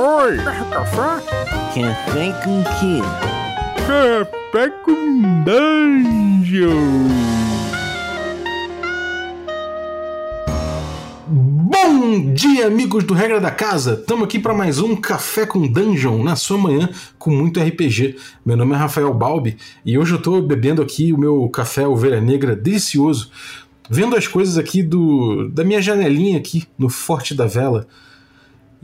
Oi! Café? Café com quê? Café com Dungeon! Bom dia, amigos do Regra da Casa! Estamos aqui para mais um Café com Dungeon na sua manhã com muito RPG. Meu nome é Rafael Balbi e hoje eu estou bebendo aqui o meu café Ovelha Negra delicioso, vendo as coisas aqui do da minha janelinha aqui no Forte da Vela.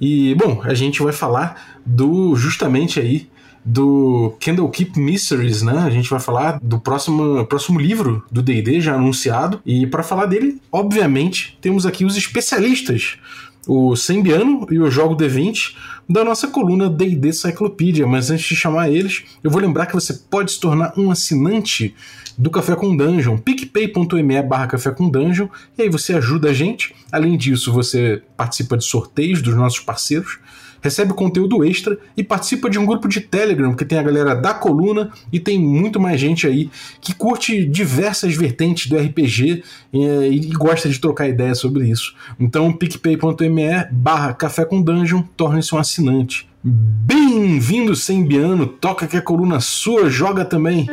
E, bom, a gente vai falar do justamente aí do Candlekeep Mysteries, né? A gente vai falar do próximo, próximo livro do D&D já anunciado. E para falar dele, obviamente, temos aqui os especialistas, o Sembiano e o Jogo D20 da nossa coluna D&D Cyclopedia. Mas antes de chamar eles, eu vou lembrar que você pode se tornar um assinante do Café com Dungeon, picpay.me barra Café com Dungeon, e aí você ajuda a gente. Além disso, você participa de sorteios dos nossos parceiros, recebe conteúdo extra e participa de um grupo de Telegram, que tem a galera da coluna e tem muito mais gente aí que curte diversas vertentes do RPG e, e gosta de trocar ideias sobre isso. Então, picpay.me barra Café com Dungeon, torne-se um assinante. Bem-vindo, Sembiano, toca que a coluna sua joga também.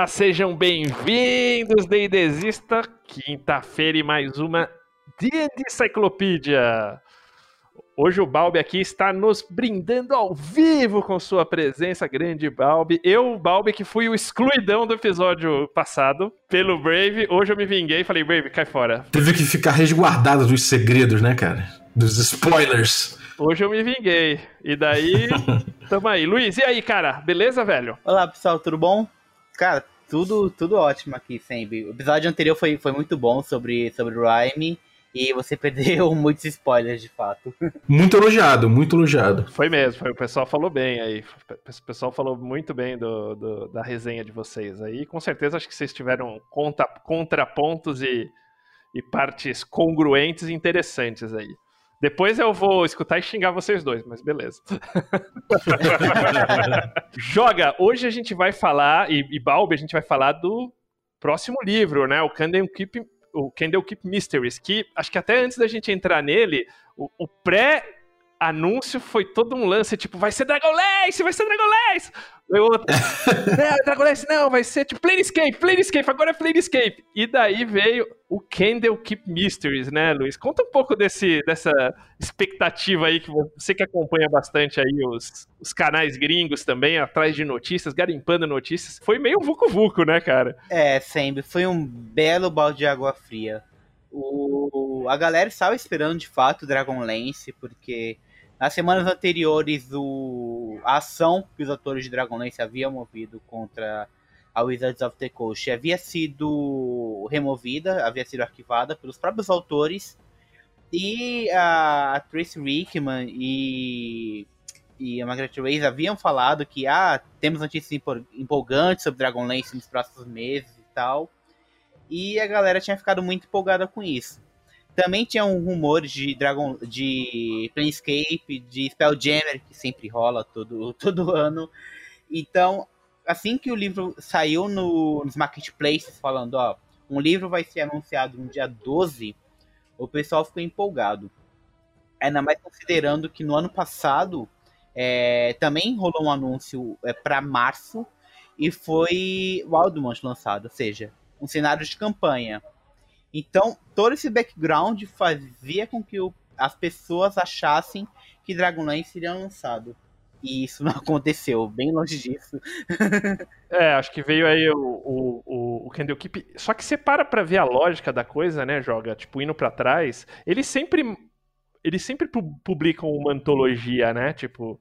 Ah, sejam bem-vindos, D&Dzista. Quinta-feira e mais uma D&D Cyclopedia. Hoje o Balbi aqui está nos brindando ao vivo com sua presença, grande Balbi. Eu, Balbi, que fui o excluidão do episódio passado pelo Brave, hoje eu me vinguei e falei, Brave, cai fora. Teve que ficar resguardado dos segredos, né, cara? Dos spoilers. Hoje eu me vinguei. E daí, tamo aí. Luiz, e aí, cara? Beleza, velho? Olá, pessoal, tudo bom? Cara, tudo, tudo ótimo aqui sempre. O episódio anterior foi, foi muito bom sobre, sobre o Rhyme. E você perdeu muitos spoilers, de fato. Muito elogiado, muito elogiado. Foi mesmo, foi, o pessoal falou bem aí. O pessoal falou muito bem do, do, da resenha de vocês aí. Com certeza acho que vocês tiveram conta, contrapontos e, e partes congruentes e interessantes aí. Depois eu vou escutar e xingar vocês dois, mas beleza. Joga! Hoje a gente vai falar, e, e Balbi, a gente vai falar do próximo livro, né? O Candlekeep, o Candlekeep Mysteries, que acho que até antes da gente entrar nele, o, o pré anúncio foi todo um lance, tipo, vai ser Dragonlance, vai ser Dragonlance! O outro, não, Dragonlance não, vai ser tipo Planescape, Planescape, agora é Planescape. E daí veio o Candlekeep Mysteries, né, Luiz? Conta um pouco desse, dessa expectativa aí, que você que acompanha bastante aí os, os canais gringos também, atrás de notícias, garimpando notícias. Foi meio vucu-vucu, né, cara? É, sempre. Foi um belo balde de água fria. O, a galera estava esperando de fato Dragonlance, porque nas semanas anteriores, o, a ação que os atores de Dragonlance haviam movido contra a Wizards of the Coast havia sido removida, havia sido arquivada pelos próprios autores. E a Tracy Rickman e, e a Margaret Reyes haviam falado que ah, temos notícias empolgantes sobre Dragonlance nos próximos meses e tal. E a galera tinha ficado muito empolgada com isso. Também tinha um rumor de Dragon, de Planescape, de Spelljammer, que sempre rola todo, todo ano. Então, assim que o livro saiu no, nos marketplaces, falando, ó, um livro vai ser anunciado no dia 12, o pessoal ficou empolgado. Ainda mais considerando que no ano passado é, também rolou um anúncio é, para março e foi Wildmont lançado, ou seja, um cenário de campanha. Então, todo esse background fazia com que o, as pessoas achassem que Dragonlance seria lançado. E isso não aconteceu, bem longe disso. é, acho que veio aí o, o, o, o Candlekeep. Só que você para pra ver a lógica da coisa, né, Joga? Tipo, indo para trás. Eles sempre. Eles sempre publicam uma antologia, né? Tipo,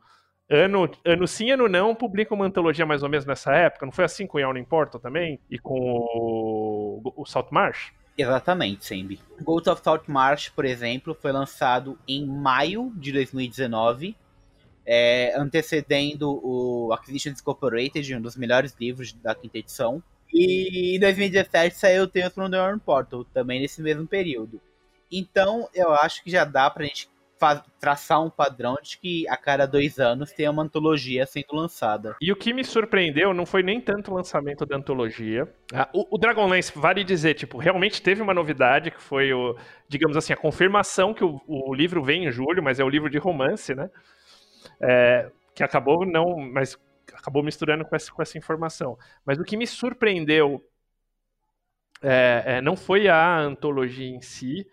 ano, ano sim, ano não, publicam uma antologia mais ou menos nessa época. Não foi assim com o Yawn Importa também? E com o, o Salt Marsh? Exatamente, Sembi. Ghost of Salt Marsh, por exemplo, foi lançado em maio de 2019, é, antecedendo o Acquisitions Incorporated, um dos melhores livros da quinta edição. E em 2017 saiu Tales from the Iron Portal, também nesse mesmo período. Então, eu acho que já dá pra gente traçar um padrão de que a cada dois anos tem uma antologia sendo lançada. E o que me surpreendeu não foi nem tanto o lançamento da antologia. Ah, o, o Dragonlance, vale dizer, tipo, realmente teve uma novidade que foi o, digamos assim, a confirmação que o, o livro vem em julho, mas é o livro de romance, né? É, que acabou não, mas acabou misturando com essa, com essa informação. Mas o que me surpreendeu é, é, não foi a antologia em si,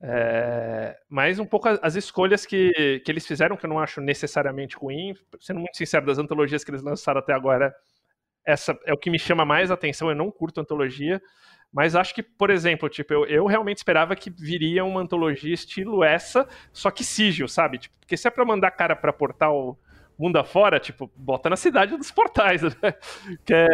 é, mas um pouco as escolhas que, que eles fizeram, que eu não acho necessariamente ruim. Sendo muito sincero, das antologias que eles lançaram até agora, essa é o que me chama mais atenção. Eu não curto antologia, mas acho que, por exemplo, tipo, eu, eu realmente esperava que viria uma antologia estilo essa, só que sigil, sabe? Tipo, porque se é pra mandar cara pra portal mundo afora, tipo, bota na cidade dos portais, né? Que é,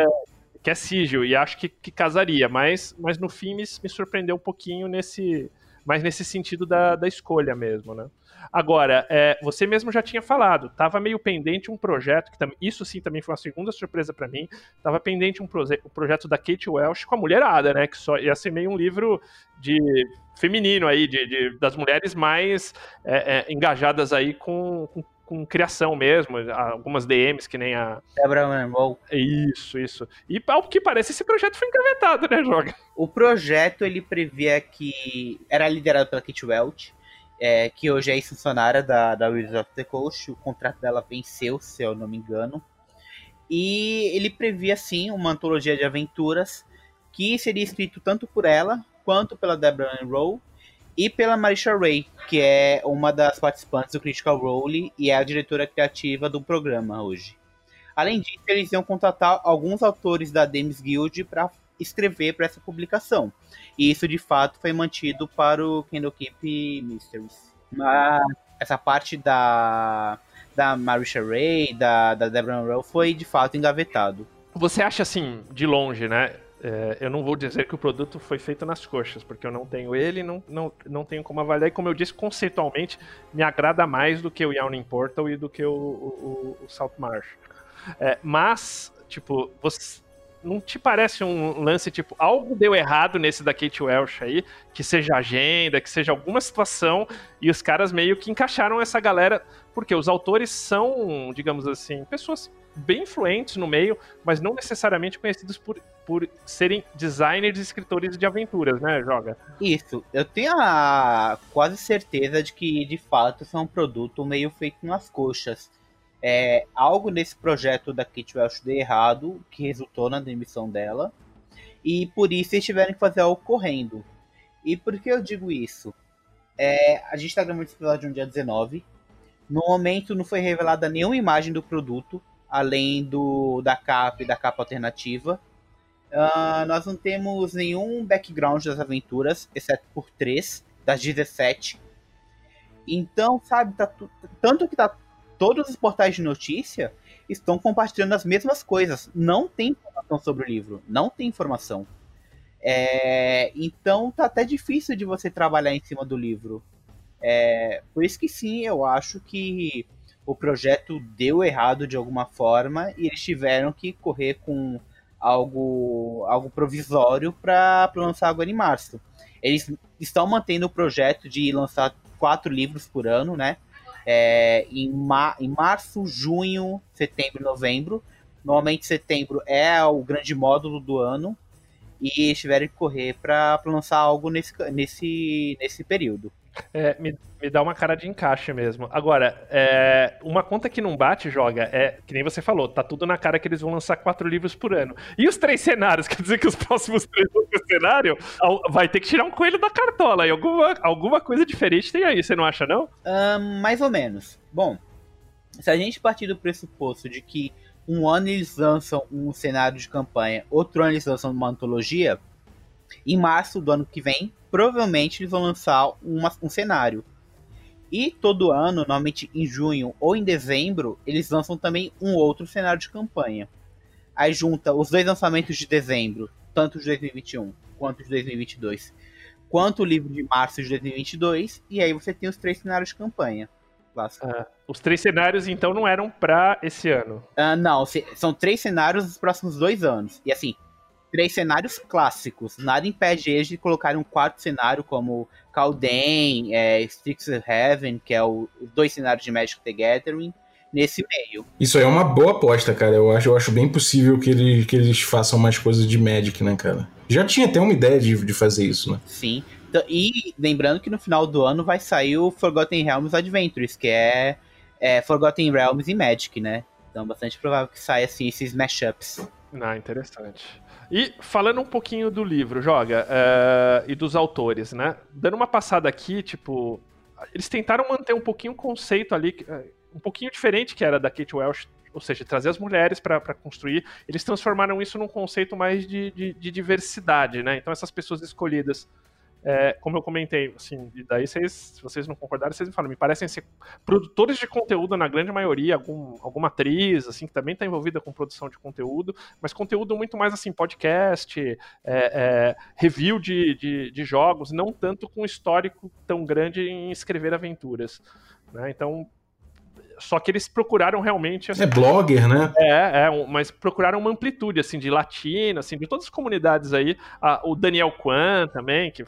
que é sigil, e acho que, que casaria, mas, mas no fim me, me surpreendeu um pouquinho nesse mas nesse sentido da, da escolha mesmo, né? Agora, é, você mesmo já tinha falado, estava meio pendente um projeto, que isso sim também foi uma segunda surpresa para mim, estava pendente um, proje um projeto da Kate Welsh com a Mulherada, né? Que só ia ser meio um livro de feminino aí, de, de das mulheres mais é, é, engajadas aí com, com com criação mesmo, algumas DMs que nem a. Debra Monroe. Isso, isso. E ao que parece, esse projeto foi engavetado, né, Joga? O projeto ele previa que era liderado pela Kate Welch, é, que hoje é ex-funcionária da, da Wizards of the Coast. O contrato dela venceu, se eu não me engano. E ele previa, sim, uma antologia de aventuras que seria escrito tanto por ela quanto pela Deborah Monroe e pela Marisha Ray, que é uma das participantes do Critical Role e é a diretora criativa do programa hoje. Além disso, eles iam contratar alguns autores da Demis Guild para escrever para essa publicação. E isso de fato foi mantido para o Candlekeep Mysteries. Mas essa parte da da Marisha Ray, da, da Deborah Monroe foi de fato engavetado. Você acha assim, de longe, né? É, eu não vou dizer que o produto foi feito nas coxas, porque eu não tenho ele, não, não, não tenho como avaliar. E como eu disse, conceitualmente me agrada mais do que o Yawning Portal e do que o, o, o Salt Marsh. É, mas, tipo, você, não te parece um lance tipo algo deu errado nesse da Kate Welsh aí, que seja agenda, que seja alguma situação e os caras meio que encaixaram essa galera, porque os autores são, digamos assim, pessoas bem influentes no meio, mas não necessariamente conhecidos por, por serem designers e escritores de aventuras, né, Joga? Isso. Eu tenho a quase certeza de que, de fato, isso é um produto meio feito nas coxas. É, algo nesse projeto da Kate Welsh deu errado, que resultou na demissão dela, e por isso eles tiveram que fazer algo correndo. E por que eu digo isso? É, a gente está gravando esse episódio no dia 19. No momento não foi revelada nenhuma imagem do produto, além do da capa e da capa alternativa. Uh, nós não temos nenhum background das aventuras, exceto por três das 17. Então, sabe, tá tanto que tá todos os portais de notícia estão compartilhando as mesmas coisas. Não tem informação sobre o livro, não tem informação. É, então tá até difícil de você trabalhar em cima do livro. É, por isso que sim, eu acho que o projeto deu errado de alguma forma e eles tiveram que correr com algo, algo provisório para lançar agora em março. Eles estão mantendo o projeto de lançar quatro livros por ano, né? É, em, ma em março, junho, setembro novembro. Normalmente setembro é o grande módulo do ano e eles tiveram que correr para lançar algo nesse, nesse, nesse período. É, me, me dá uma cara de encaixe mesmo. Agora, é, uma conta que não bate, joga, é, que nem você falou, tá tudo na cara que eles vão lançar quatro livros por ano. E os três cenários? Quer dizer que os próximos três cenários vai ter que tirar um coelho da cartola. E alguma, alguma coisa diferente tem aí, você não acha, não? Um, mais ou menos. Bom, se a gente partir do pressuposto de que um ano eles lançam um cenário de campanha, outro ano eles lançam uma antologia, em março do ano que vem, provavelmente eles vão lançar uma, um cenário. E todo ano, normalmente em junho ou em dezembro, eles lançam também um outro cenário de campanha. Aí junta os dois lançamentos de dezembro, tanto de 2021 quanto de 2022, quanto o livro de março de 2022, e aí você tem os três cenários de campanha. Ah, os três cenários, então, não eram para esse ano? Ah, não, são três cenários dos próximos dois anos. E assim, três cenários clássicos. Nada impede eles de colocar um quarto cenário como Calden, é, Heaven, que é o, os dois cenários de Magic the Gathering, nesse meio. Isso aí é uma boa aposta, cara. Eu acho, eu acho bem possível que, ele, que eles façam mais coisas de Magic, né, cara? Já tinha até uma ideia de, de fazer isso, né? Sim. Então, e lembrando que no final do ano vai sair o Forgotten Realms Adventures, que é, é Forgotten Realms e Magic, né? Então bastante provável que saia assim esses mashups. Ah, interessante. E falando um pouquinho do livro, Joga, uh, e dos autores, né? Dando uma passada aqui, tipo, eles tentaram manter um pouquinho o conceito ali, uh, um pouquinho diferente que era da Kate Welsh, ou seja, trazer as mulheres para construir. Eles transformaram isso num conceito mais de, de, de diversidade, né? Então essas pessoas escolhidas é, como eu comentei, assim, e daí vocês, se vocês não concordarem, vocês me falam, me parecem ser produtores de conteúdo na grande maioria, algum, alguma atriz, assim, que também está envolvida com produção de conteúdo, mas conteúdo muito mais, assim, podcast, é, é, review de, de, de, jogos, não tanto com histórico tão grande em escrever aventuras, né, então... Só que eles procuraram realmente. Assim, é blogger, né? É, é, mas procuraram uma amplitude, assim, de latino, assim, de todas as comunidades aí. Ah, o Daniel Kwan também, que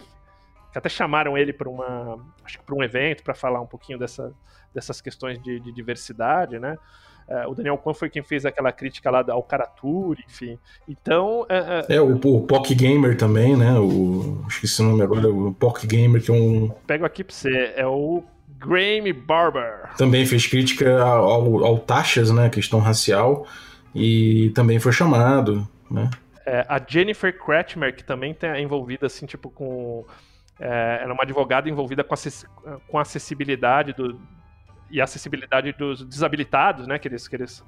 até chamaram ele para uma acho que para um evento para falar um pouquinho dessa, dessas questões de, de diversidade, né? É, o Daniel Kwan foi quem fez aquela crítica lá ao Karaturi, enfim. Então. É, é... é o, o Pock Gamer também, né? O, esqueci o nome agora, o Pock Gamer, que é um. Pego aqui pra você, é o Graeme Barber. Também fez crítica ao, ao taxas, né? Questão racial, e também foi chamado, né? É, a Jennifer Kretschmer, que também está envolvida, assim, tipo, com é, ela é uma advogada envolvida com, acess com a acessibilidade do, e acessibilidade dos desabilitados, né? Que eles, que eles,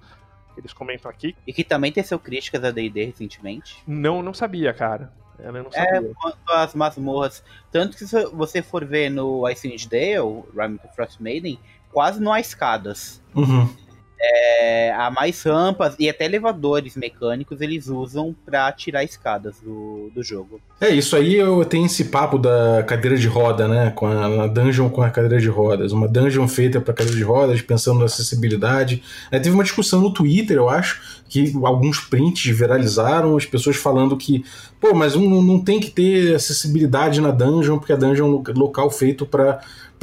que eles comentam aqui. E que também teceu críticas a D&D recentemente. Não, não sabia, cara. Ela não é, sabia. É, quanto às masmorras. Tanto que se você for ver no Icewind Dale, Rime of Frost Maiden, quase não há escadas. Uhum é, há mais rampas e até elevadores mecânicos eles usam para tirar escadas do, do jogo. É, isso aí eu tenho esse papo da cadeira de roda, né? Com a, a dungeon com a cadeira de rodas. Uma dungeon feita para cadeira de rodas, pensando na acessibilidade. Aí teve uma discussão no Twitter, eu acho, que alguns prints viralizaram, as pessoas falando que, pô, mas um, não tem que ter acessibilidade na dungeon, porque a dungeon é um local feito para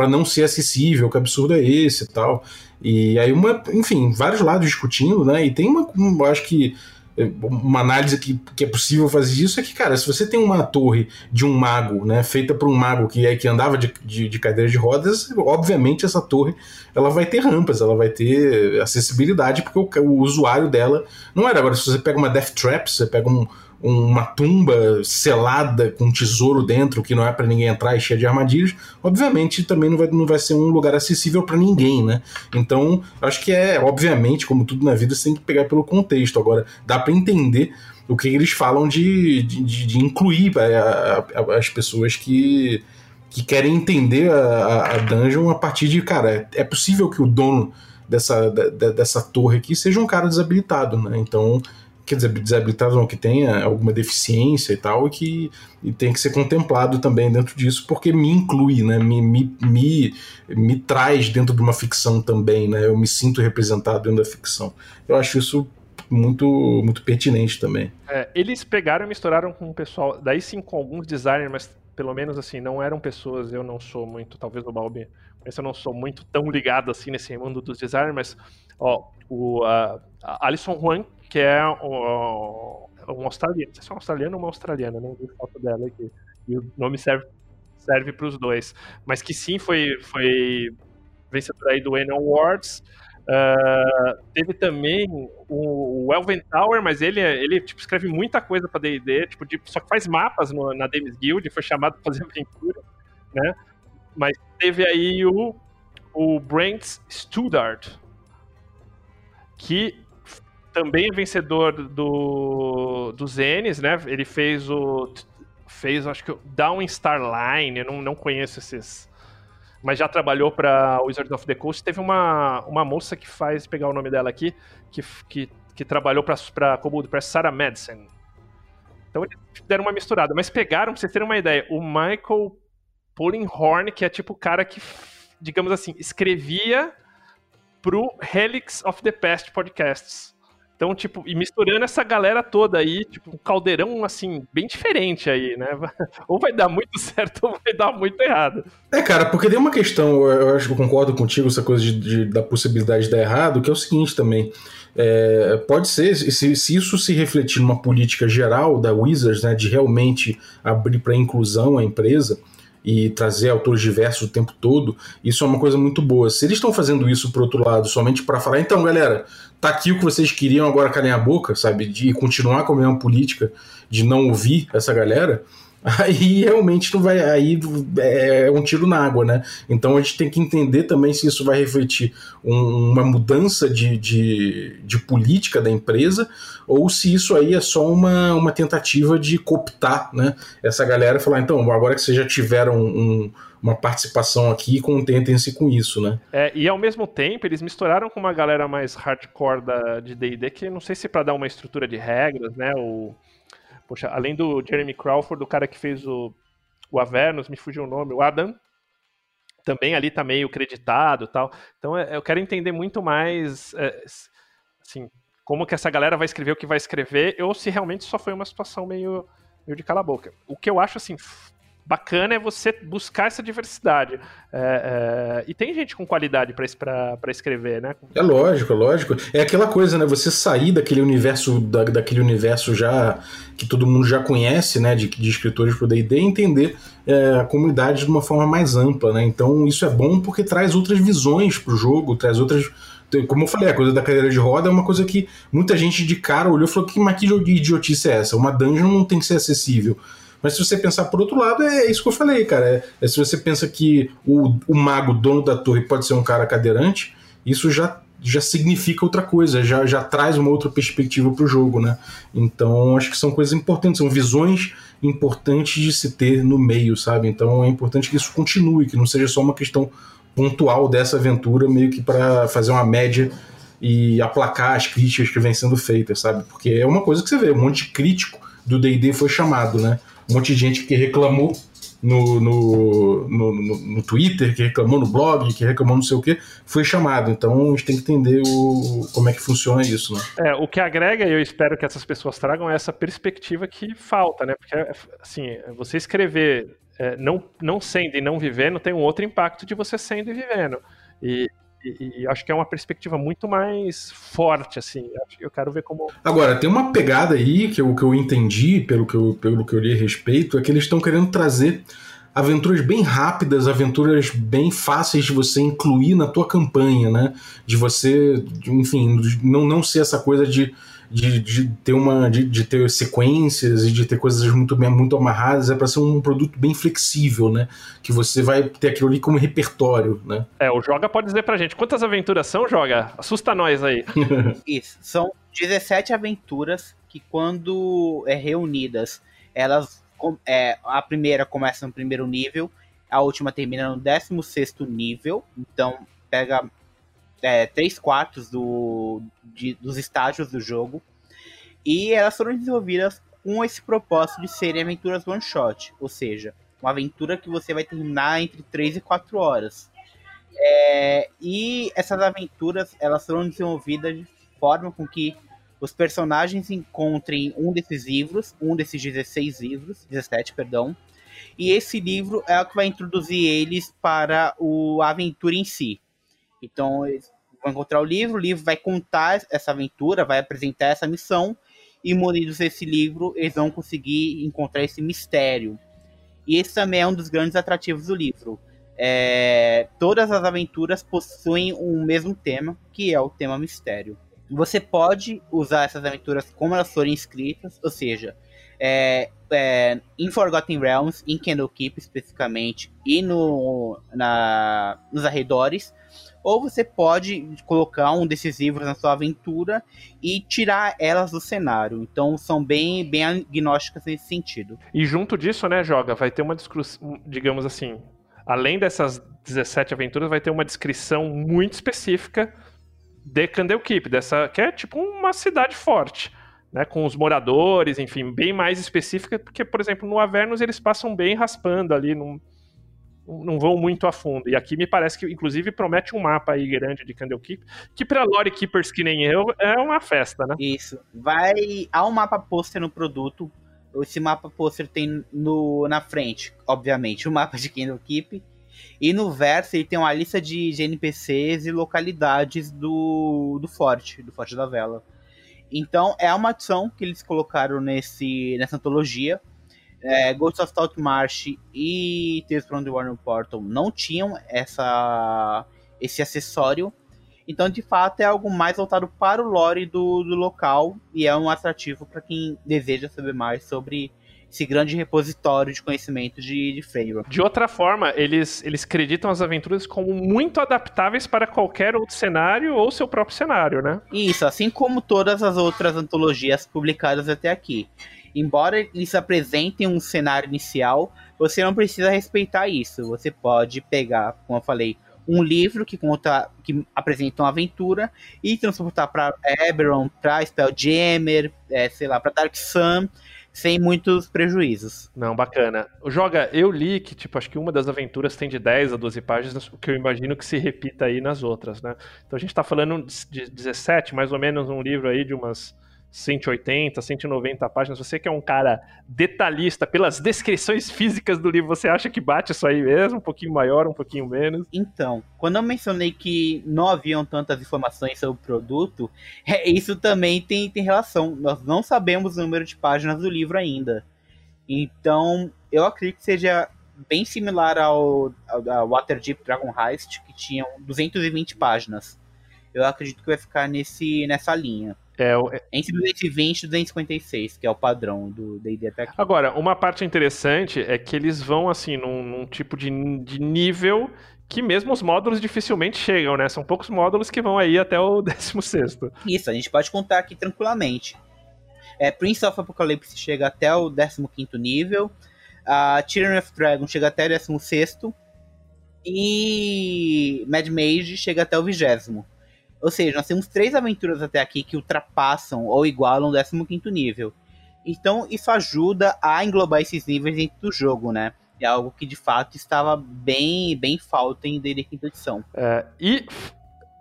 não ser acessível, que absurdo é esse e tal. E aí, uma, enfim, vários lados discutindo, né? E tem uma, eu acho que é, uma análise que, que é possível fazer disso é que, cara, se você tem uma torre de um mago, né, feita por um mago que, é, que andava de, de, de cadeira de rodas, obviamente essa torre ela vai ter rampas, ela vai ter acessibilidade, porque o, o usuário dela não era. Agora, se você pega uma Death Trap, você pega um, uma tumba selada com tesouro dentro que não é para ninguém entrar e cheia de armadilhas, obviamente também não vai, não vai ser um lugar acessível para ninguém, né? Então, acho que é, obviamente, como tudo na vida, você tem que pegar pelo contexto. Agora, dá para entender o que eles falam de, de, de incluir a, a, a, as pessoas que, que querem entender a, a dungeon a partir de, cara, é possível que o dono dessa, da, dessa torre aqui seja um cara desabilitado, né? Então quer dizer, desabilitado não, que tenha alguma deficiência e tal, e que e tem que ser contemplado também dentro disso, porque me inclui, né? Me, me, me, me traz dentro de uma ficção também, né? Eu me sinto representado dentro da ficção. Eu acho isso muito, muito pertinente também. É, eles pegaram e misturaram com o pessoal, daí sim com alguns designers, mas pelo menos assim, não eram pessoas, eu não sou muito, talvez o Balbi, eu não sou muito tão ligado assim nesse mundo dos designers, mas ó, o uh, Alison Huang que é um, um australiano. Se é um australiano ou uma australiana, não vi foto dela aqui. E o nome serve, serve para os dois. Mas que sim foi, foi aí do N Awards. Uh, teve também o, o, Elven Tower, mas ele, ele tipo, escreve muita coisa para D&D, tipo, só que faz mapas no, na Dames Guild, foi chamado para fazer aventura, né? Mas teve aí o, o Brent Studart, que também é vencedor do, dos Enes, né? Ele fez o. Fez, acho que, Down Starline. Eu não, não conheço esses. Mas já trabalhou para Wizard of the Coast. Teve uma, uma moça que faz, pegar o nome dela aqui, que, que, que trabalhou para Kobold Press, Sarah Madsen. Então eles deram uma misturada. Mas pegaram, pra vocês terem uma ideia, o Michael Pullinghorn, que é tipo o cara que, digamos assim, escrevia pro Helix of the Past Podcasts Então, tipo, e misturando essa galera toda aí, tipo, um caldeirão, assim, bem diferente aí, né? Ou vai dar muito certo ou vai dar muito errado. É, cara, porque tem uma questão, eu acho que eu concordo contigo, essa coisa de, de da possibilidade de dar errado, que é o seguinte também. É, pode ser, se, se, isso se refletir numa política geral da Wizards, né, de realmente abrir para inclusão a empresa, e trazer autores diversos o tempo todo, isso é uma coisa muito boa. Se eles estão fazendo isso por outro lado, somente para falar, então, galera, tá aqui o que vocês queriam, agora calem a boca, sabe? De continuar com a mesma política de não ouvir essa galera, aí realmente não vai. Aí é um tiro na água, né? Então a gente tem que entender também se isso vai refletir um, uma mudança de, de, de, política da empresa ou se isso aí é só uma, uma tentativa de cooptar, né? Essa galera e falar, então, agora que vocês já tiveram um, uma participação aqui, contentem-se com isso, né? É, e ao mesmo tempo, eles misturaram com uma galera mais hardcore da, de D&D, que não sei se para dar uma estrutura de regras, né, ou Poxa, além do Jeremy Crawford, o cara que fez o, o Avernus, me fugiu o nome, o Adam, também ali tá meio creditado tal. Então é, eu quero entender muito mais, é, assim, como que essa galera vai escrever o que vai escrever, ou se realmente só foi uma situação meio, meio de cala boca. O que eu acho, assim, bacana é você buscar essa diversidade. É, é, e tem gente com qualidade para escrever, né? É lógico, é lógico. É aquela coisa, né? Você sair daquele universo, da, daquele universo já que todo mundo já conhece, né? De, de escritores pro D&D e entender é, a comunidade de uma forma mais ampla, né? Então isso é bom porque traz outras visões pro jogo, traz outras como eu falei, a coisa da cadeira de roda é uma coisa que muita gente de cara olhou e falou que, mas que idiotice é essa? Uma dungeon não tem que ser acessível. Mas se você pensar por outro lado, é isso que eu falei, cara. É, é se você pensa que o, o mago, dono da torre, pode ser um cara cadeirante, isso já já significa outra coisa, já, já traz uma outra perspectiva para o jogo, né? Então acho que são coisas importantes, são visões importantes de se ter no meio, sabe? Então é importante que isso continue, que não seja só uma questão pontual dessa aventura, meio que para fazer uma média e aplacar as críticas que vêm sendo feitas, sabe? Porque é uma coisa que você vê, um monte de crítico do D&D foi chamado, né? Um monte de gente que reclamou no, no, no, no, Twitter, que reclamou no blog, que reclamou não sei o que, foi chamado. Então a gente tem que entender o, como é que funciona isso, né? É, o que agrega, e eu espero que essas pessoas tragam, é essa perspectiva que falta, né? Porque, assim, você escrever é, não, não sendo e não vivendo tem um outro impacto de você sendo e vivendo. E, e, e, acho que é uma perspectiva muito mais forte, assim. Eu quero ver como. Agora, tem uma pegada aí que eu, que eu entendi, pelo que eu, pelo que eu li a respeito, é que eles estão querendo trazer aventuras bem rápidas, aventuras bem fáceis de você incluir na tua campanha, né? De você, enfim, não, não ser essa coisa de de, de ter uma de, de, ter sequências e de ter coisas muito bem muito amarradas é para ser um produto bem flexível né? Que você vai ter aquilo ali como repertório né? É o joga pode dizer pra gente quantas aventuras são joga? Assusta nós aí. Isso são 17 aventuras que quando é reunidas elas é, a primeira começa no primeiro nível a última termina no 16 nível então pega é, três quartos do, de, dos estágios do jogo. E elas foram desenvolvidas com esse propósito de serem aventuras one shot, ou seja, uma aventura que você vai terminar entre 3 e 4 horas. É, e essas aventuras elas foram desenvolvidas de forma com que os personagens encontrem um desses livros, um desses 16 livros, 17, perdão, e esse livro é o que vai introduzir eles para o, a aventura em si. Então, eles vão encontrar o livro, o livro vai contar essa aventura, vai apresentar essa missão, e munidos esse livro, eles vão conseguir encontrar esse mistério. E esse também é um dos grandes atrativos do livro. É, todas as aventuras possuem um mesmo tema, que é o tema mistério. Você pode usar essas aventuras como elas forem escritas, ou seja, é, é, em Forgotten Realms, em Candlekeep especificamente, e no, na, nos arredores, ou você pode colocar um desses livros na sua aventura e tirar elas do cenário. Então são bem, bem agnósticas nesse sentido. E junto disso, né, Joga, vai ter uma discussão, digamos assim, além dessas 17 aventuras, vai ter uma descrição muito específica de Candlekeep, dessa que é tipo uma cidade forte. Né, com os moradores, enfim, bem mais específica, porque, por exemplo, no Avernus eles passam bem raspando ali num, não vão muito a fundo. E aqui me parece que, inclusive, promete um mapa aí grande de Candlekeep, que para Lore Keepers que nem eu, é uma festa, né? Isso. Vai. Há um mapa pôster no produto. Esse mapa pôster tem no, na frente, obviamente, o mapa de Candlekeep. E no verso ele tem uma lista de, de NPCs e localidades do, do forte, do Forte da Vela. Então é uma adição que eles colocaram nesse, nessa antologia é, Ghost of Marsh e Tales from the Warner Portal não tinham essa, esse acessório. Então, de fato, é algo mais voltado para o lore do, do local e é um atrativo para quem deseja saber mais sobre esse grande repositório de conhecimento de, de Feyre. De outra forma, eles, eles acreditam as aventuras como muito adaptáveis para qualquer outro cenário ou seu próprio cenário, né? Isso, assim como todas as outras antologias publicadas até aqui embora eles apresentem um cenário inicial, você não precisa respeitar isso. Você pode pegar, como eu falei, um livro que conta, que apresenta uma aventura e transportar para Eberron, para Spelljammer, é, sei lá, para Dark Sun, sem muitos prejuízos. Não, bacana. Joga, eu li que, tipo, acho que uma das aventuras tem de 10 a 12 páginas, o que eu imagino que se repita aí nas outras, né? Então a gente está falando de 17, mais ou menos um livro aí de umas 180, 190 páginas, você que é um cara detalhista, pelas descrições físicas do livro, você acha que bate isso aí mesmo? Um pouquinho maior, um pouquinho menos? Então, quando eu mencionei que não haviam tantas informações sobre o produto, é, isso também tem, tem relação. Nós não sabemos o número de páginas do livro ainda. Então, eu acredito que seja bem similar ao, ao, Waterdeep Dragon Heist, que tinham 220 páginas. Eu acredito que vai ficar nesse, nessa linha. É, é, Entre 220 e 256, que é o padrão do D&D até Agora, uma parte interessante é que eles vão, assim, num, num tipo de, de nível que mesmo os módulos dificilmente chegam, né? São poucos módulos que vão aí até o 16 Isso, a gente pode contar aqui tranquilamente. É, Prince of Apocalypse chega até o 15 nível, a Tyranny of Dragon chega até o 16 e Mad Mage chega até o 20 ou seja, nós temos três aventuras até aqui que ultrapassam ou igualam o 15 nível. Então isso ajuda a englobar esses níveis dentro do jogo, né? É algo que de fato estava bem, bem falta em D&D quinta edição. É, e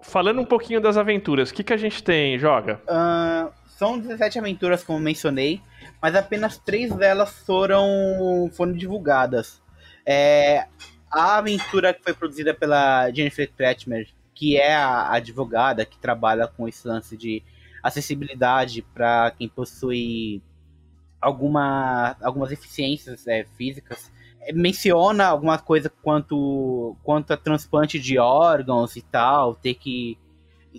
falando um pouquinho das aventuras, o que, que a gente tem, Joga? Uh, são 17 aventuras, como mencionei, mas apenas três delas foram, foram divulgadas. É, a aventura que foi produzida pela Jennifer Kretschmer, que é a advogada que trabalha com esse lance de acessibilidade para quem possui alguma, algumas deficiências é, físicas. É, menciona alguma coisa quanto, quanto a transplante de órgãos e tal, ter que.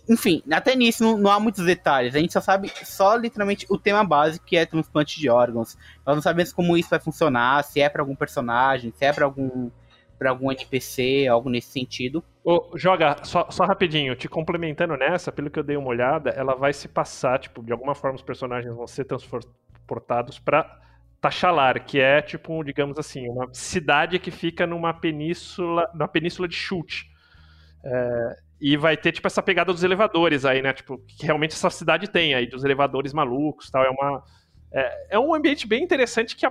Enfim, até nisso não, não há muitos detalhes. A gente só sabe só literalmente o tema básico que é transplante de órgãos. Nós não sabemos como isso vai funcionar, se é para algum personagem, se é para algum para algum NPC, algo nesse sentido. Ô, Joga, só, só rapidinho, te complementando nessa, pelo que eu dei uma olhada, ela vai se passar, tipo, de alguma forma os personagens vão ser transportados para Tachalar, que é, tipo, digamos assim, uma cidade que fica numa península, na península de Chute. É, e vai ter, tipo, essa pegada dos elevadores aí, né? Tipo, que realmente essa cidade tem aí, dos elevadores malucos tal. É uma. É, é um ambiente bem interessante que há,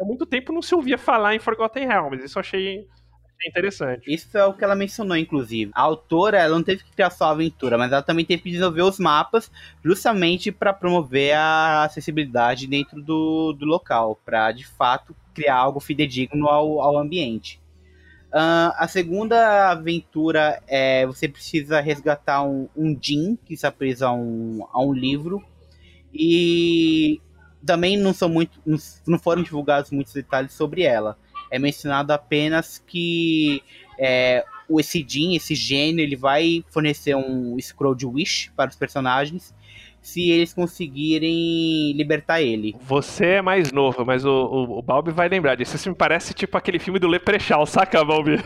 há muito tempo não se ouvia falar em Forgotten Realms. Isso eu achei interessante. Isso é o que ela mencionou, inclusive. A autora, ela não teve que criar só a aventura, mas ela também teve que desenvolver os mapas justamente para promover a acessibilidade dentro do, do local, para de fato criar algo fidedigno ao, ao ambiente. Uh, a segunda aventura é você precisa resgatar um, um Jin que está preso a um, a um livro. E também não são muito. não foram divulgados muitos detalhes sobre ela é mencionado apenas que é, esse Jin, esse gênio, ele vai fornecer um scroll de Wish para os personagens se eles conseguirem libertar ele. Você é mais novo, mas o, o, o Balbi vai lembrar disso. Isso me parece tipo aquele filme do Leprechaun, saca, Balbi?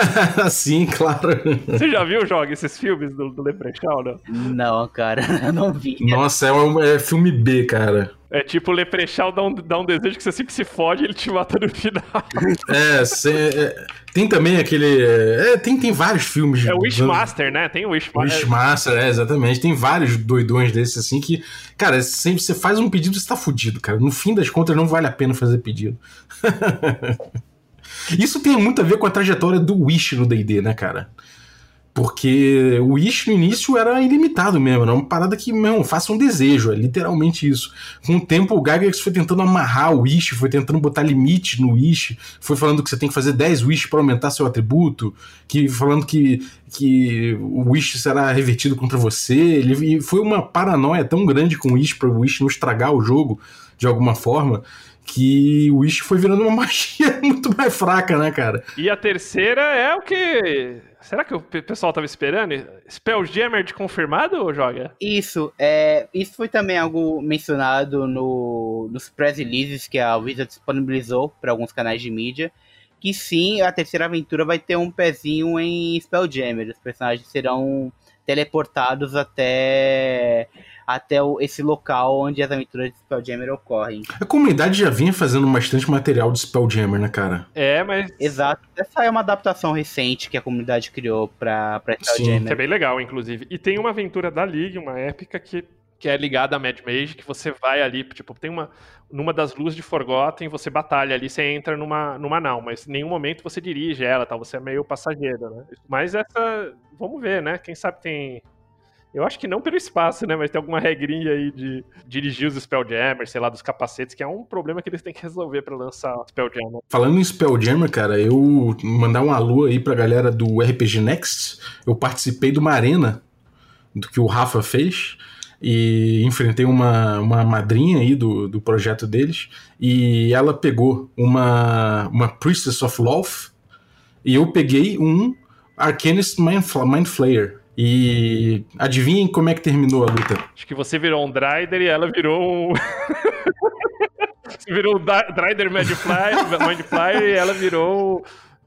Sim, claro. Você já viu, Joga, esses filmes do, do Leprechaun, não? Não, cara, não vi. Nossa, é, um, é filme B, cara. É tipo o Leprechaun dá um, dá um desejo que você sempre se fode e ele te mata no final. É, cê, é tem também aquele. É, tem, tem vários filmes. É o Wishmaster, né? Tem o Wishmaster. Wishmaster, é, exatamente. Tem vários doidões desses assim que. Cara, sempre você faz um pedido, você tá fudido, cara. No fim das contas, não vale a pena fazer pedido. Isso tem muito a ver com a trajetória do Wish no D&D, né, cara? Porque o Wish no início era ilimitado mesmo, era uma parada que, meu, faça um desejo, é literalmente isso. Com o tempo, o Gygax foi tentando amarrar o Wish, foi tentando botar limite no Wish, foi falando que você tem que fazer 10 Wish para aumentar seu atributo, que falando que, que o Wish será revertido contra você. Ele, foi uma paranoia tão grande com o Wish para o Wish não estragar o jogo de alguma forma que o Wish foi virando uma magia muito mais fraca, né, cara? E a terceira é o que. Será que o pessoal tava esperando? Spelljammer de confirmado ou joga? Isso, é, isso foi também algo mencionado no, nos press releases que a Wizard disponibilizou para alguns canais de mídia. Que sim, a terceira aventura vai ter um pezinho em Spelljammer. Os personagens serão teleportados até até o, esse local onde as aventuras de Spelljammer ocorrem. A comunidade já vinha fazendo bastante material de Spelljammer, né, cara? É, mas. Exato. Essa é uma adaptação recente que a comunidade criou pra, pra Spelljammer. Sim, é bem legal, inclusive. E tem uma aventura da League, uma épica, que que é ligada a Mad Mage, que você vai ali, tipo, tem uma. Numa das luzes de Forgotten, você batalha ali, você entra numa, numa nau, mas em nenhum momento você dirige ela, tal, você é meio passageiro, né? Mas essa. Vamos ver, né? Quem sabe tem eu acho que não pelo espaço, né? Mas tem alguma regrinha aí de dirigir os Spelljammers, sei lá, dos capacetes, que é um problema que eles têm que resolver para lançar Spelljammer. Falando em Spelljammer, cara, eu mandar um alô aí pra galera do RPG Next. Eu participei de uma arena do que o Rafa fez e enfrentei uma, uma madrinha aí do, do projeto deles e ela pegou uma, uma Priestess of Love e eu peguei um Arcanist Mind Flayer. E adivinhem como é que terminou a luta? Acho que você virou um Dryder e ela virou um. você virou um Dryder Mindflyer e ela virou.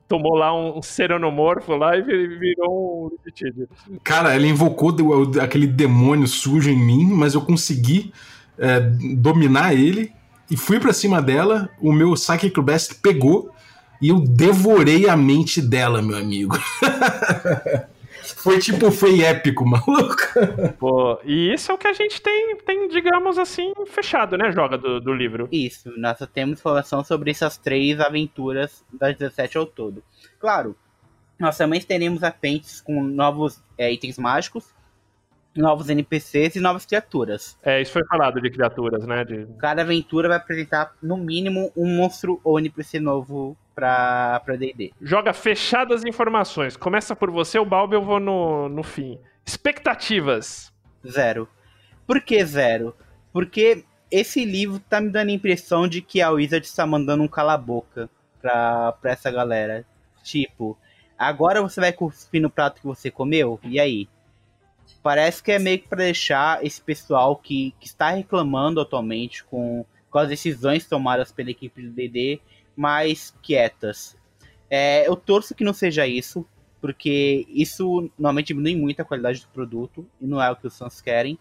Tomou lá um seronomorfo lá e virou um. Cara, ela invocou aquele demônio sujo em mim, mas eu consegui é, dominar ele e fui para cima dela. O meu Psychic Best pegou e eu devorei a mente dela, meu amigo. Foi tipo, foi épico, maluco. Pô, e isso é o que a gente tem, tem digamos assim, fechado, né, joga do, do livro. Isso, nós temos informação sobre essas três aventuras das 17 ao todo. Claro, nós também teremos apêndices com novos é, itens mágicos, novos NPCs e novas criaturas. É, isso foi falado de criaturas, né? De... Cada aventura vai apresentar, no mínimo, um monstro ou NPC novo pra D&D. Joga fechadas informações. Começa por você, o Balbi, eu vou no, no fim. Expectativas. Zero. Por que zero? Porque esse livro tá me dando a impressão de que a Wizard está mandando um cala-boca pra, pra essa galera. Tipo, agora você vai cuspir no prato que você comeu? E aí? Parece que é meio que pra deixar esse pessoal que, que está reclamando atualmente com, com as decisões tomadas pela equipe do DD mais quietas. É, eu torço que não seja isso, porque isso normalmente diminui muito a qualidade do produto e não é o que os fãs querem.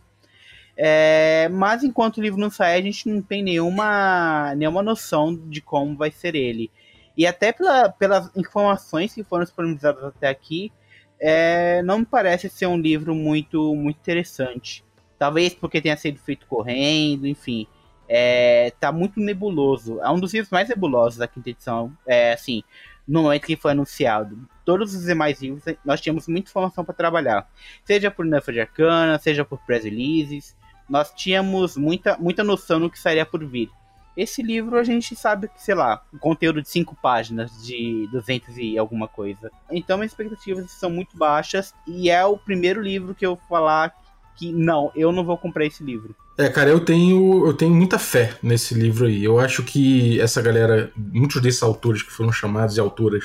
É, mas enquanto o livro não sai, a gente não tem nenhuma, nenhuma noção de como vai ser ele. E até pela, pelas informações que foram disponibilizadas até aqui, é, não me parece ser um livro muito, muito interessante. Talvez porque tenha sido feito correndo, enfim é, tá muito nebuloso. É um dos livros mais nebulosos da quinta edição. É, assim, no momento que foi anunciado. Todos os demais livros, nós tínhamos muita informação para trabalhar. Seja por Nufa de Arcana, seja por press releases. Nós tínhamos muita, muita noção do que estaria por vir. Esse livro a gente sabe que, sei lá, conteúdo de 5 páginas, de 200 e alguma coisa. Então, minhas expectativas são muito baixas e é o primeiro livro que eu falar que não, eu não vou comprar esse livro. É, cara, eu tenho, eu tenho muita fé nesse livro aí. Eu acho que essa galera, muitos desses autores que foram chamados de autoras,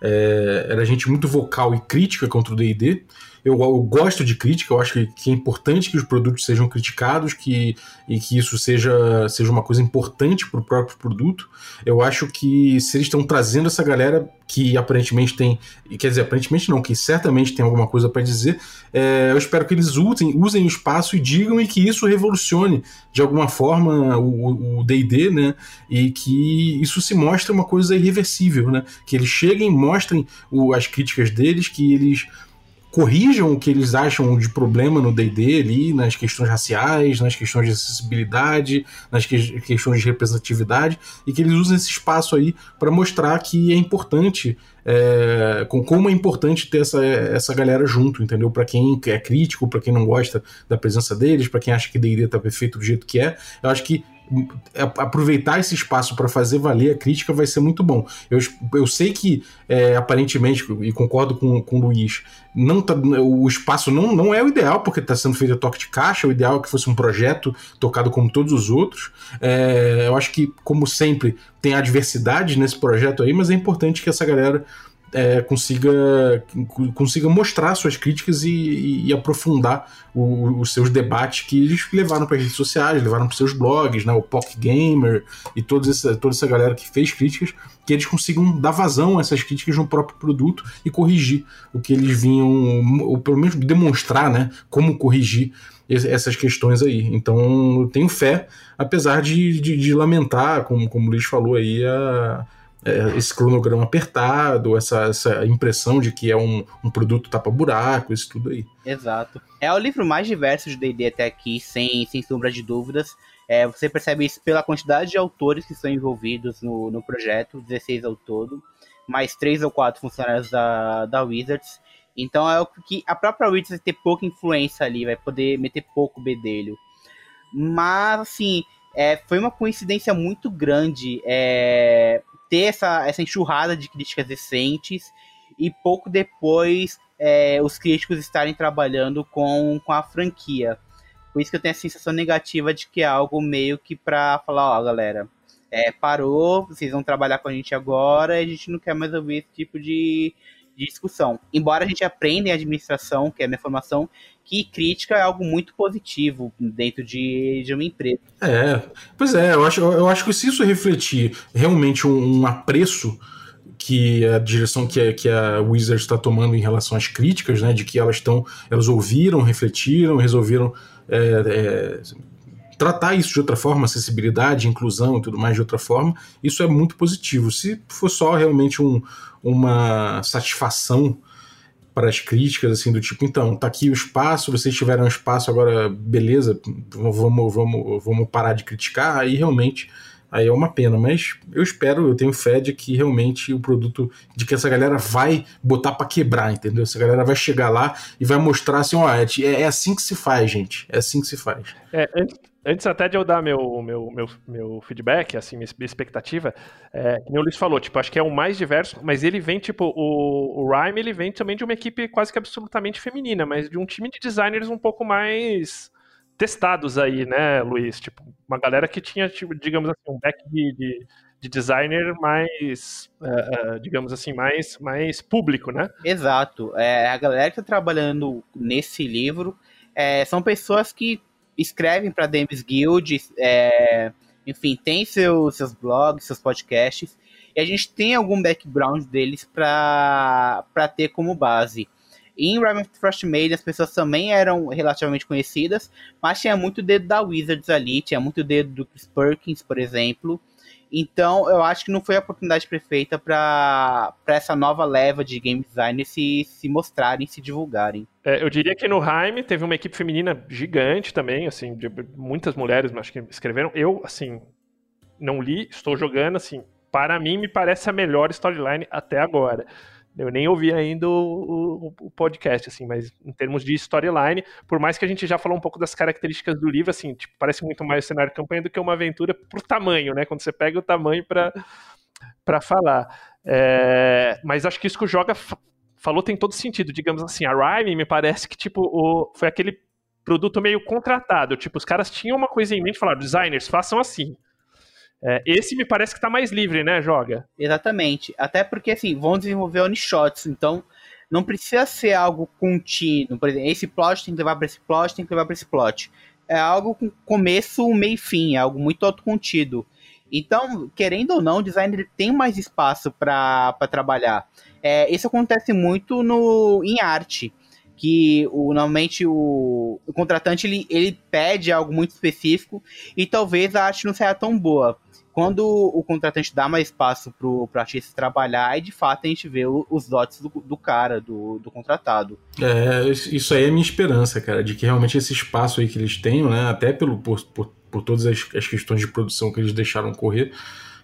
é, era gente muito vocal e crítica contra o D&D. Eu, eu, gosto de crítica, eu acho que, que, é importante que os produtos sejam criticados que, e que isso seja, seja uma coisa importante para o próprio produto. Eu acho que se eles estão trazendo essa galera que aparentemente tem, quer dizer, aparentemente não, que certamente tem alguma coisa para dizer, é, eu espero que eles usem, usem o espaço e digam e que isso revolucione de alguma forma o D&D, né, e que isso se mostre uma coisa irreversível, né, que eles cheguem, mostrem o, as críticas deles, que eles corrijam o que eles acham de problema no D&D ali, nas questões raciais, nas questões de acessibilidade, nas que questões de representatividade, e que eles usem esse espaço aí para mostrar que é importante, é, com, como é importante ter essa, essa galera junto, entendeu? Para quem é crítico, para quem não gosta da presença deles, para quem acha que D&D tá perfeito do jeito que é, eu acho que aproveitar esse espaço para fazer valer a crítica vai ser muito bom. Eu, eu sei que, é, aparentemente, e concordo com, com o Luiz, não tá, o espaço não, não é o ideal, porque está sendo feito a toque de caixa, o ideal é que fosse um projeto tocado como todos os outros. É, eu acho que, como sempre, tem adversidade nesse projeto aí, mas é importante que essa galera é, consiga, consiga mostrar suas críticas e, e, e aprofundar o, os seus debates que eles levaram para as redes sociais, levaram para seus blogs, né, o Pock Gamer e toda essa, toda essa galera que fez críticas, que eles consigam dar vazão a essas críticas no próprio produto e corrigir o que eles vinham, ou pelo menos demonstrar né, como corrigir essas questões aí. Então eu tenho fé, apesar de, de, de lamentar, como, como o Luiz falou aí, a esse cronograma apertado, essa, essa impressão de que é um, um produto tapa-buraco, isso tudo aí. Exato. É o livro mais diverso de D&D até aqui, sem, sem sombra de dúvidas. É, você percebe isso pela quantidade de autores que estão envolvidos no, no projeto, 16 ao todo, mais 3 ou 4 funcionários da, da Wizards. Então é o que a própria Wizards vai ter pouca influência ali, vai poder meter pouco bedelho. Mas, assim, é, foi uma coincidência muito grande é, ter essa, essa enxurrada de críticas decentes e pouco depois é, os críticos estarem trabalhando com, com a franquia. Por isso que eu tenho a sensação negativa de que é algo meio que pra falar, ó, galera, é, parou, vocês vão trabalhar com a gente agora e a gente não quer mais ouvir esse tipo de, de discussão. Embora a gente aprenda em administração, que é a minha formação, que crítica é algo muito positivo dentro de, de uma empresa. É, pois é, eu acho, eu acho que se isso refletir realmente um, um apreço que a direção que a, que a Wizard está tomando em relação às críticas, né, de que elas estão, elas ouviram, refletiram, resolveram é, é, tratar isso de outra forma, acessibilidade, inclusão e tudo mais de outra forma, isso é muito positivo. Se for só realmente um, uma satisfação para as críticas, assim, do tipo, então, tá aqui o espaço, vocês tiveram espaço, agora beleza, vamos, vamos, vamos parar de criticar, aí realmente aí é uma pena, mas eu espero, eu tenho fé de que realmente o produto, de que essa galera vai botar para quebrar, entendeu? Essa galera vai chegar lá e vai mostrar assim, ó, é, é assim que se faz, gente, é assim que se faz. É, Antes até de eu dar meu, meu, meu, meu feedback, assim, minha expectativa, é, como o Luiz falou, tipo, acho que é o mais diverso, mas ele vem, tipo, o, o Rhyme, ele vem também de uma equipe quase que absolutamente feminina, mas de um time de designers um pouco mais testados aí, né, Luiz? Tipo, uma galera que tinha, tipo, digamos assim, um back de, de, de designer mais, uh, digamos assim, mais, mais público, né? Exato. É, a galera que tá trabalhando nesse livro é, são pessoas que escrevem para Dames Guild, é, enfim, tem seus, seus blogs, seus podcasts, e a gente tem algum background deles para ter como base. Em Rhyme of the Frost as pessoas também eram relativamente conhecidas, mas tinha muito dedo da Wizards ali, tinha muito dedo do Chris Perkins, por exemplo, então, eu acho que não foi a oportunidade perfeita para essa nova leva de game designers se, se mostrarem, se divulgarem. É, eu diria que no Heim teve uma equipe feminina gigante também, assim, de muitas mulheres, acho que escreveram. Eu, assim, não li, estou jogando, assim, para mim me parece a melhor storyline até agora. Eu nem ouvi ainda o, o, o, podcast, assim, mas em termos de storyline, por mais que a gente já falou um pouco das características do livro, assim, tipo, parece muito mais cenário de campanha do que uma aventura por tamanho, né? Quando você pega o tamanho para falar. É, mas acho que isso que o Joga falou tem todo sentido. Digamos assim, a Rhyme me parece que, tipo, o, foi aquele produto meio contratado. Tipo, os caras tinham uma coisa em mente falaram, designers, façam assim. É, esse me parece que tá mais livre, né, Joga? Exatamente. Até porque, assim, vão desenvolver one-shots, então não precisa ser algo contínuo. Por exemplo, esse plot tem que levar para esse plot, tem que levar para esse plot. É algo com começo, meio e fim, é algo muito autocontido. Então, querendo ou não, o designer tem mais espaço para trabalhar. É, isso acontece muito no, em arte. Que o, normalmente o, o contratante ele, ele pede algo muito específico e talvez a arte não seja tão boa. Quando o contratante dá mais espaço pro, pro artista trabalhar, e de fato a gente vê o, os dotes do, do cara, do, do contratado. É, isso aí é minha esperança, cara, de que realmente esse espaço aí que eles tenham, né, até pelo, por, por, por todas as, as questões de produção que eles deixaram correr,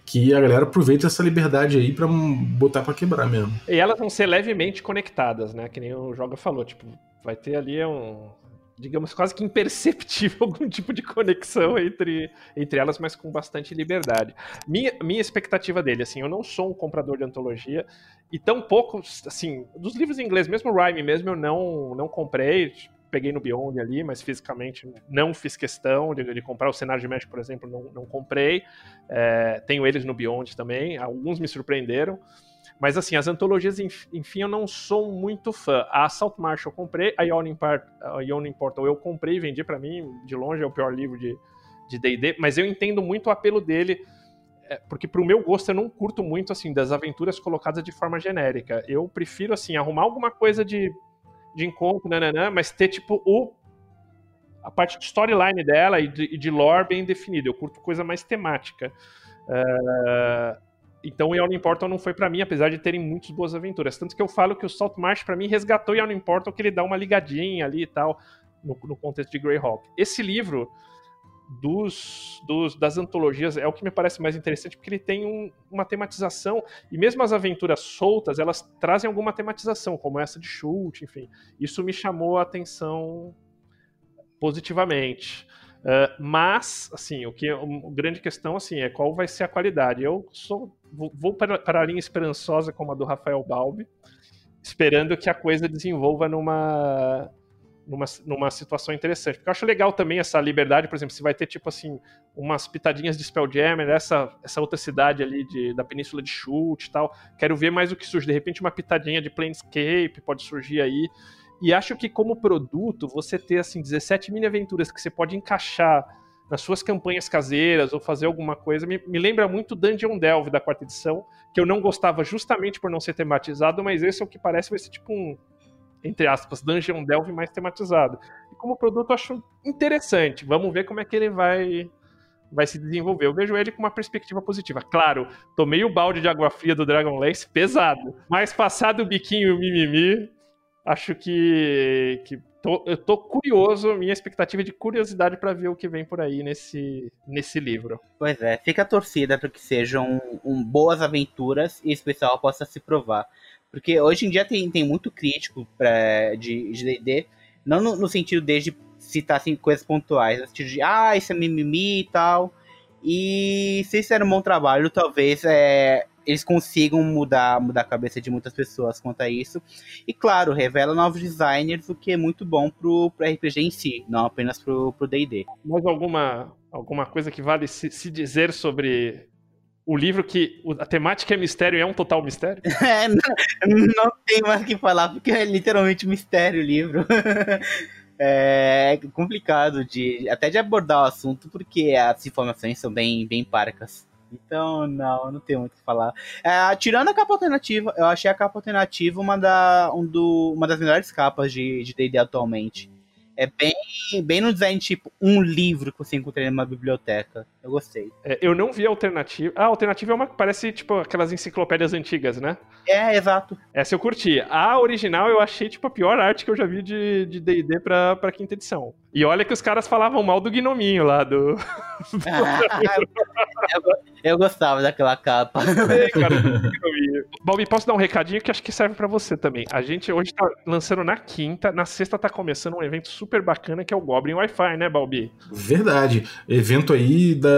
que a galera aproveite essa liberdade aí para botar para quebrar mesmo. E elas vão ser levemente conectadas, né? Que nem o Joga falou, tipo, vai ter ali um, digamos, quase que imperceptível algum tipo de conexão entre, entre elas, mas com bastante liberdade. Minha, minha expectativa dele, assim, eu não sou um comprador de antologia, e tão pouco, assim, dos livros em inglês, mesmo o Rhyme mesmo, eu não, não comprei, peguei no Beyond ali, mas fisicamente não fiz questão de, de comprar o cenário de Magic, por exemplo, não, não comprei. É, tenho eles no Beyond também, alguns me surpreenderam. Mas assim, as antologias, enfim, eu não sou muito fã. A Salt Marsh eu comprei, a Yawning, Part, a Portal eu comprei e vendi para mim, de longe é o pior livro de D&D, mas eu entendo muito o apelo dele, é, porque pro meu gosto eu não curto muito, assim, das aventuras colocadas de forma genérica. Eu prefiro, assim, arrumar alguma coisa de, de encontro, nananã, mas ter, tipo, o a parte de storyline dela e de, de lore bem definida. Eu curto coisa mais temática. Uh, então o Yawning Portal não foi para mim, apesar de terem muitas boas aventuras. Tanto que eu falo que o Salt Marsh para mim resgatou o Yawning Portal, que ele dá uma ligadinha ali e tal, no, no contexto de Greyhawk. Esse livro dos, dos, das antologias é o que me parece mais interessante, porque ele tem um, uma tematização, e mesmo as aventuras soltas, elas trazem alguma tematização, como essa de chute, enfim. Isso me chamou a atenção positivamente. Uh, mas, assim, o que a grande questão assim é qual vai ser a qualidade. Eu sou vou, vou para, para a linha esperançosa como a do Rafael Balbi, esperando que a coisa desenvolva numa numa, numa situação interessante. Porque eu acho legal também essa liberdade, por exemplo, se vai ter tipo assim umas pitadinhas de Spelljammer, essa essa outra cidade ali de, da Península de Chute e tal. Quero ver mais o que surge. De repente uma pitadinha de Planescape pode surgir aí. E acho que como produto, você ter assim 17 mini aventuras que você pode encaixar nas suas campanhas caseiras ou fazer alguma coisa, me, me lembra muito Dungeon Delve da quarta edição, que eu não gostava justamente por não ser tematizado, mas esse é o que parece vai ser tipo um entre aspas, Dungeon Delve mais tematizado. E como produto eu acho interessante. Vamos ver como é que ele vai vai se desenvolver. Eu vejo ele com uma perspectiva positiva. Claro, tomei o balde de água fria do Dragonlance pesado, mas passado o biquinho e o mimimi, acho que, que tô, eu tô curioso, minha expectativa é de curiosidade para ver o que vem por aí nesse, nesse livro. Pois é, fica a torcida para que sejam um, boas aventuras e esse pessoal possa se provar. Porque hoje em dia tem, tem muito crítico pra, de D&D, não no, no, sentido desde citar assim, coisas pontuais, no sentido de, ah, isso é mimimi e tal. E se fizer um bom trabalho, talvez é, eles consigam mudar, mudar a cabeça de muitas pessoas quanto a isso. E claro, revela novos designers, o que é muito bom pro, pro RPG em si, não apenas pro D&D. Mais alguma, alguma coisa que vale se, se dizer sobre o livro que a temática é mistério é um total mistério? É, não, não tem mais o que falar, porque é literalmente mistério o livro. é complicado de até de abordar o assunto, porque as informações são bem, bem parcas. Então, não, não tenho muito o que falar. É, tirando a capa alternativa, eu achei a capa alternativa uma, da, um do, uma das melhores capas de D&D atualmente. É bem, bem no design, tipo, um livro que você encontraria numa biblioteca. Eu gostei. É, eu não vi a alternativa. Ah, a alternativa é uma que parece, tipo, aquelas enciclopédias antigas, né? É, exato. Essa eu curti. A original eu achei, tipo, a pior arte que eu já vi de D&D de pra, pra quinta edição. E olha que os caras falavam mal do gnominho lá, do... eu, eu, gostava daquela capa. Ei, cara, Balbi, posso dar um recadinho que acho que serve para você também. A gente hoje tá lançando na quinta, na sexta tá começando um evento super bacana que é o Goblin Wi-Fi, né, Balbi? Verdade. Evento aí da,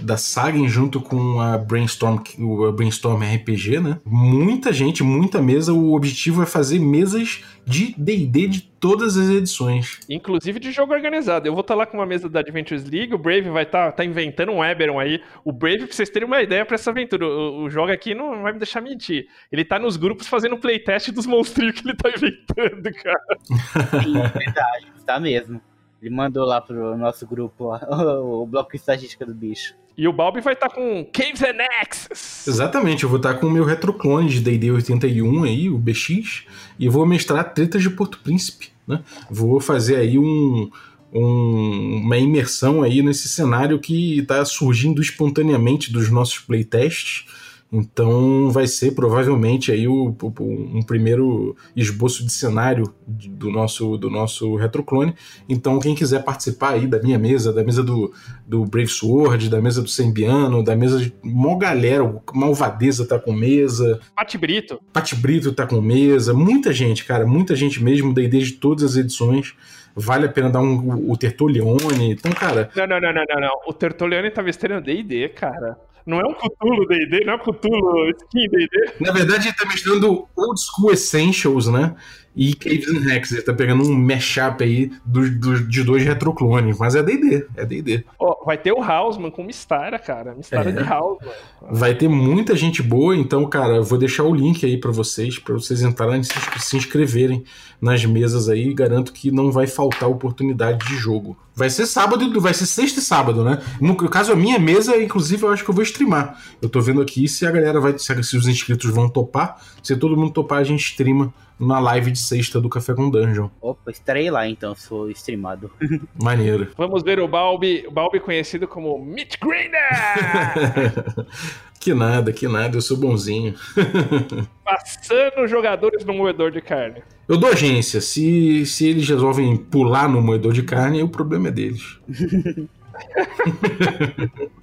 da Sagen junto com a Brainstorm, o Brainstorm RPG, né? Muita gente, muita mesa. O objetivo é fazer mesas de D&D de todas as edições. Inclusive de jogo organizado. Eu vou estar tá lá com uma mesa da Adventures League, o Brave vai estar tá, tá inventando um Eberon aí. O Brave, pra vocês terem uma ideia pra essa aventura, o, o jogo aqui não vai me deixar mentir. Ele tá nos grupos fazendo playtest dos monstros que ele tá inventando, cara. Sim, verdade. Está mesmo. Ele mandou lá pro nosso grupo lá, o bloco de estatística do bicho. E o Balbi vai estar tá com Caves and Axes. Exatamente, eu vou estar tá com o meu retroclone de D&D 81 aí, o BX, e vou mestrar Tretas de Porto Príncipe, né? Vou fazer aí um, um, uma imersão aí nesse cenário que está surgindo espontaneamente dos nossos playtests, então vai ser provavelmente aí o, o, um primeiro esboço de cenário do nosso do nosso retroclone. Então quem quiser participar aí da minha mesa, da mesa do, do Brave Sword, da mesa do Sembiano, da mesa de mó galera, o Malvadeza tá com mesa. Pati Brito. Pati Brito tá com mesa, muita gente, cara, muita gente mesmo, daí desde todas as edições vale a pena dar um, o Tertolione. Então, cara. Não, não, não, não, não. O Tertolione tá vestindo DD, cara. Não é um Cthulhu D&D, não é um Cthulhu Skin D&D. Na verdade, ele tá misturando Old School Essentials, né? E Caves and Hex. Ele tá pegando um mashup aí do, do, de dois retroclones. Mas é D&D, é D&D. Oh, vai ter o Hausman com Mistara, cara. Mistara é. de Hausman. Vai ter muita gente boa, então, cara, eu vou deixar o link aí para vocês, para vocês entrarem e se, se inscreverem nas mesas aí. Garanto que não vai faltar oportunidade de jogo. Vai ser sábado, vai ser sexta e sábado, né? No caso, a minha mesa, inclusive, eu acho que eu vou streamar. Eu tô vendo aqui se a galera vai. Se os inscritos vão topar. Se todo mundo topar, a gente streama na live de sexta do Café com Dungeon. Opa, estarei lá então, se for streamado. Maneiro. Vamos ver o Balbi, o Balbi conhecido como Meat Grinder! que nada, que nada, eu sou bonzinho. Passando jogadores no moedor de carne. Eu dou agência. Se, se eles resolvem pular no moedor de carne, o problema é deles.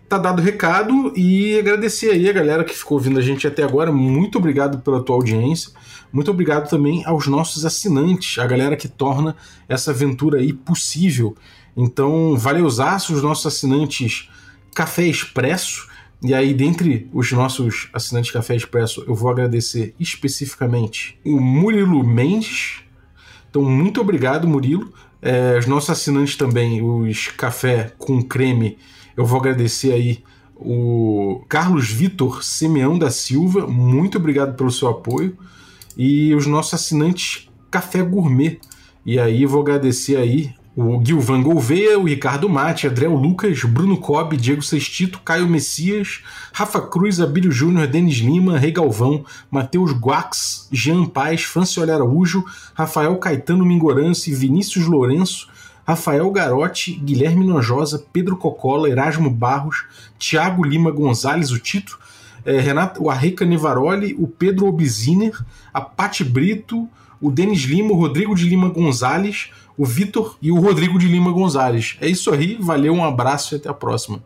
tá dado o recado e agradecer aí a galera que ficou ouvindo a gente até agora. Muito obrigado pela tua audiência. Muito obrigado também aos nossos assinantes, a galera que torna essa aventura aí possível. Então, valeuzaço os nossos assinantes Café Expresso. E aí, dentre os nossos assinantes Café Expresso, eu vou agradecer especificamente o Murilo Mendes. Então, muito obrigado, Murilo. É, os nossos assinantes também, os Café com Creme, eu vou agradecer aí o Carlos Vitor Simeão da Silva. Muito obrigado pelo seu apoio e os nossos assinantes Café Gourmet. E aí vou agradecer aí o Gilvan Gouveia, o Ricardo Mate, Adriel Lucas, Bruno Cobb, Diego Sextito, Caio Messias, Rafa Cruz, Abílio Júnior, Denis Lima, Rei Galvão, Matheus Guax, Jean Paz, Franciola Araújo, Rafael Caetano Mingorance, Vinícius Lourenço, Rafael Garotti, Guilherme Nojosa, Pedro Cocola, Erasmo Barros, Tiago Lima Gonzalez, o Tito, é, Renato, o Arreca Nevaroli, o Pedro Obiziner, a Pati Brito, o Denis Lima, o Rodrigo de Lima Gonzalez, o Vitor e o Rodrigo de Lima Gonzalez. É isso aí, valeu, um abraço e até a próxima.